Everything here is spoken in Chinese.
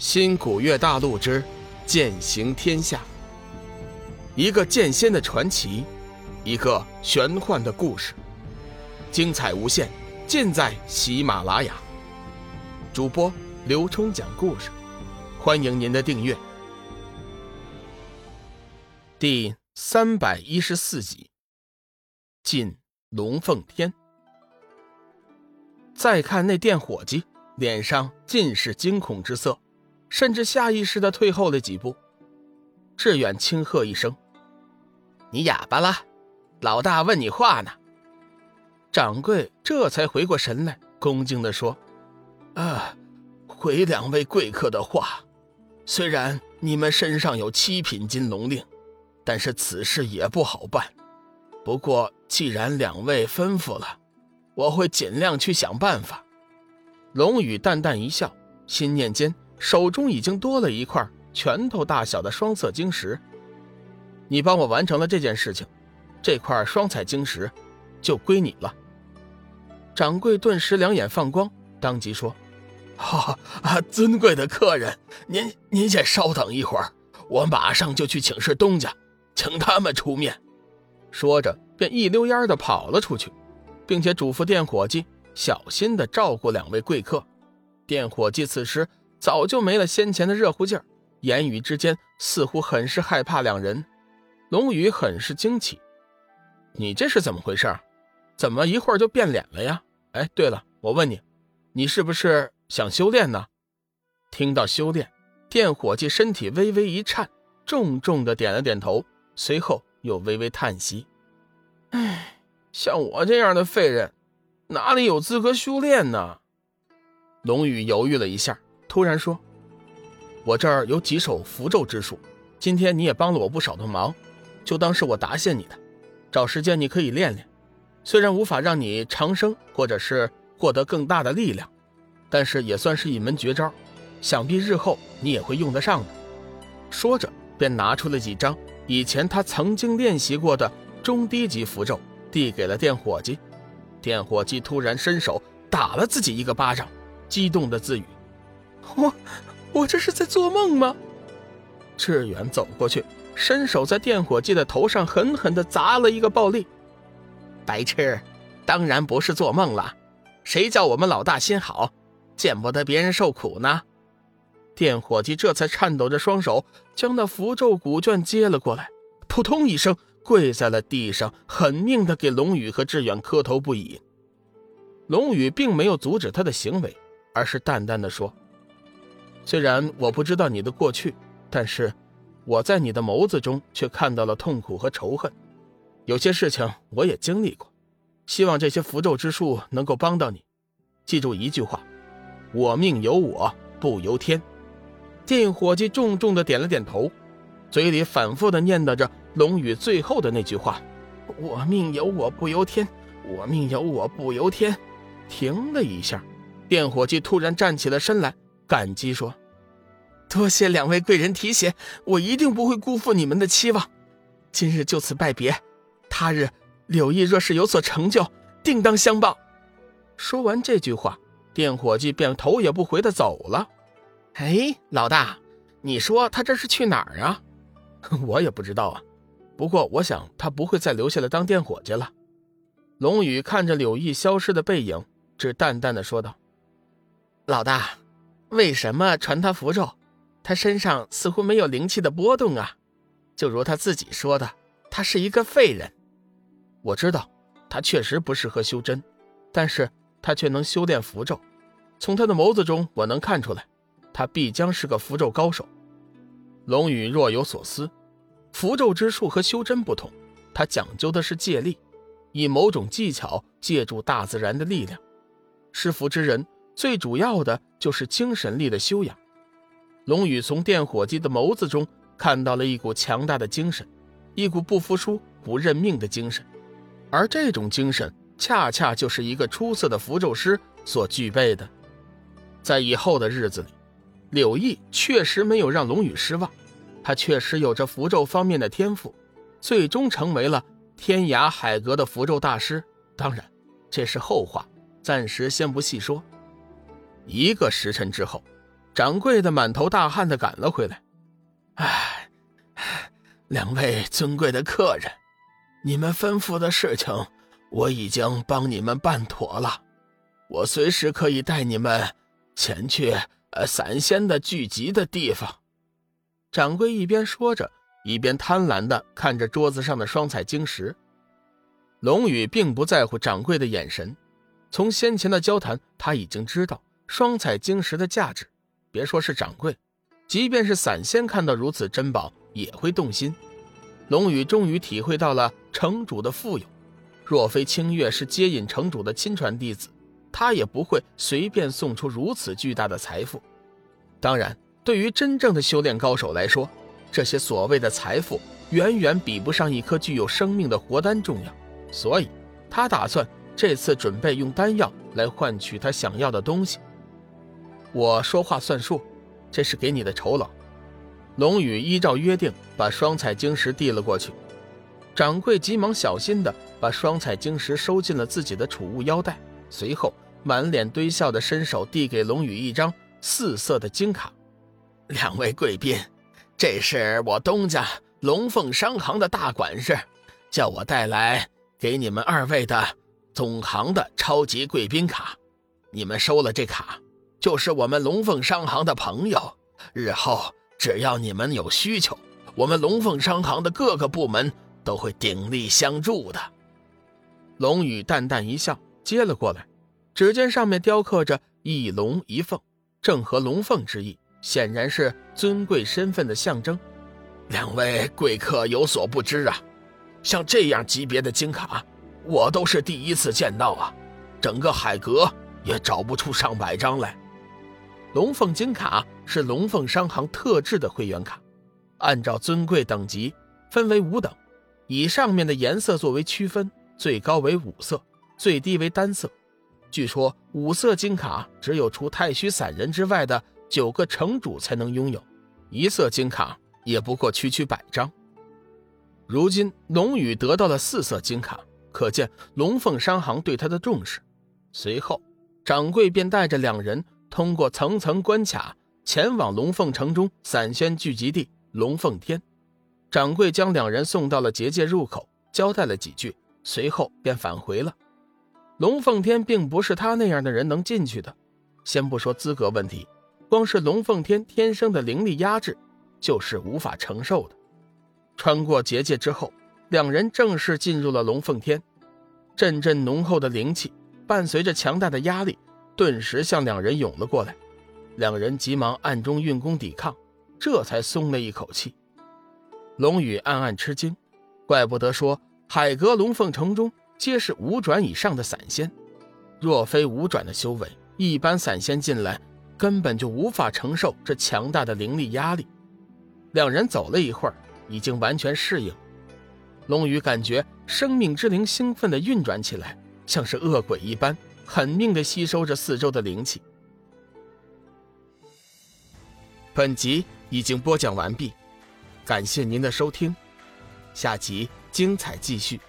新古月大陆之剑行天下，一个剑仙的传奇，一个玄幻的故事，精彩无限，尽在喜马拉雅。主播刘冲讲故事，欢迎您的订阅。第三百一十四集，进龙凤天。再看那电伙计，脸上尽是惊恐之色。甚至下意识的退后了几步，志远轻喝一声：“你哑巴了，老大问你话呢。”掌柜这才回过神来，恭敬的说：“啊，回两位贵客的话，虽然你们身上有七品金龙令，但是此事也不好办。不过既然两位吩咐了，我会尽量去想办法。”龙宇淡淡一笑，心念间。手中已经多了一块拳头大小的双色晶石，你帮我完成了这件事情，这块双彩晶石就归你了。掌柜顿时两眼放光，当即说：“哈，尊贵的客人，您您先稍等一会儿，我马上就去请示东家，请他们出面。”说着便一溜烟的跑了出去，并且嘱咐店伙计小心的照顾两位贵客。店伙计此时。早就没了先前的热乎劲儿，言语之间似乎很是害怕两人。龙宇很是惊奇：“你这是怎么回事？怎么一会儿就变脸了呀？”哎，对了，我问你，你是不是想修炼呢？听到修炼，店伙计身体微微一颤，重重的点了点头，随后又微微叹息：“哎，像我这样的废人，哪里有资格修炼呢？”龙宇犹豫了一下。突然说：“我这儿有几手符咒之术，今天你也帮了我不少的忙，就当是我答谢你的。找时间你可以练练，虽然无法让你长生或者是获得更大的力量，但是也算是一门绝招，想必日后你也会用得上的。”说着，便拿出了几张以前他曾经练习过的中低级符咒，递给了电火机。电火机突然伸手打了自己一个巴掌，激动的自语。我，我这是在做梦吗？志远走过去，伸手在电火计的头上狠狠的砸了一个暴力。白痴，当然不是做梦了。谁叫我们老大心好，见不得别人受苦呢？电火计这才颤抖着双手，将那符咒古卷接了过来，扑通一声跪在了地上，狠命的给龙宇和志远磕头不已。龙宇并没有阻止他的行为，而是淡淡的说。虽然我不知道你的过去，但是我在你的眸子中却看到了痛苦和仇恨。有些事情我也经历过，希望这些符咒之术能够帮到你。记住一句话：我命由我不由天。电火计重重的点了点头，嘴里反复的念叨着龙宇最后的那句话：我命由我不由天，我命由我不由天。停了一下，电火计突然站起了身来，感激说。多谢两位贵人提携，我一定不会辜负你们的期望。今日就此拜别，他日柳毅若是有所成就，定当相报。说完这句话，店伙计便头也不回的走了。哎，老大，你说他这是去哪儿啊？我也不知道啊。不过我想他不会再留下来当店伙计了。龙宇看着柳毅消失的背影，只淡淡的说道：“老大，为什么传他符咒？”他身上似乎没有灵气的波动啊，就如他自己说的，他是一个废人。我知道，他确实不适合修真，但是他却能修炼符咒。从他的眸子中，我能看出来，他必将是个符咒高手。龙宇若有所思，符咒之术和修真不同，它讲究的是借力，以某种技巧借助大自然的力量。施符之人最主要的就是精神力的修养。龙宇从电火机的眸子中看到了一股强大的精神，一股不服输、不认命的精神，而这种精神恰恰就是一个出色的符咒师所具备的。在以后的日子里，柳毅确实没有让龙宇失望，他确实有着符咒方面的天赋，最终成为了天涯海阁的符咒大师。当然，这是后话，暂时先不细说。一个时辰之后。掌柜的满头大汗的赶了回来。哎，两位尊贵的客人，你们吩咐的事情我已经帮你们办妥了，我随时可以带你们前去呃散仙的聚集的地方。掌柜一边说着，一边贪婪的看着桌子上的双彩晶石。龙宇并不在乎掌柜的眼神，从先前的交谈，他已经知道双彩晶石的价值。别说是掌柜。即便是散仙看到如此珍宝，也会动心。龙宇终于体会到了城主的富有。若非清月是接引城主的亲传弟子，他也不会随便送出如此巨大的财富。当然，对于真正的修炼高手来说，这些所谓的财富远远比不上一颗具有生命的活丹重要。所以，他打算这次准备用丹药来换取他想要的东西。我说话算数。这是给你的酬劳。龙宇依照约定把双彩晶石递了过去，掌柜急忙小心的把双彩晶石收进了自己的储物腰带，随后满脸堆笑的伸手递给龙宇一张四色的金卡。两位贵宾，这是我东家龙凤商行的大管事，叫我带来给你们二位的总行的超级贵宾卡，你们收了这卡。就是我们龙凤商行的朋友，日后只要你们有需求，我们龙凤商行的各个部门都会鼎力相助的。龙宇淡淡一笑，接了过来。只见上面雕刻着一龙一凤，正合龙凤之意，显然是尊贵身份的象征。两位贵客有所不知啊，像这样级别的金卡，我都是第一次见到啊，整个海阁也找不出上百张来。龙凤金卡是龙凤商行特制的会员卡，按照尊贵等级分为五等，以上面的颜色作为区分，最高为五色，最低为单色。据说五色金卡只有除太虚散人之外的九个城主才能拥有，一色金卡也不过区区百张。如今龙宇得到了四色金卡，可见龙凤商行对他的重视。随后，掌柜便带着两人。通过层层关卡前往龙凤城中散仙聚集地龙凤天，掌柜将两人送到了结界入口，交代了几句，随后便返回了。龙凤天并不是他那样的人能进去的，先不说资格问题，光是龙凤天天生的灵力压制就是无法承受的。穿过结界之后，两人正式进入了龙凤天，阵阵浓厚的灵气伴随着强大的压力。顿时向两人涌了过来，两人急忙暗中运功抵抗，这才松了一口气。龙宇暗暗吃惊，怪不得说海阁龙凤城中皆是五转以上的散仙，若非五转的修为，一般散仙进来根本就无法承受这强大的灵力压力。两人走了一会儿，已经完全适应。龙宇感觉生命之灵兴奋地运转起来，像是恶鬼一般。狠命的吸收着四周的灵气。本集已经播讲完毕，感谢您的收听，下集精彩继续。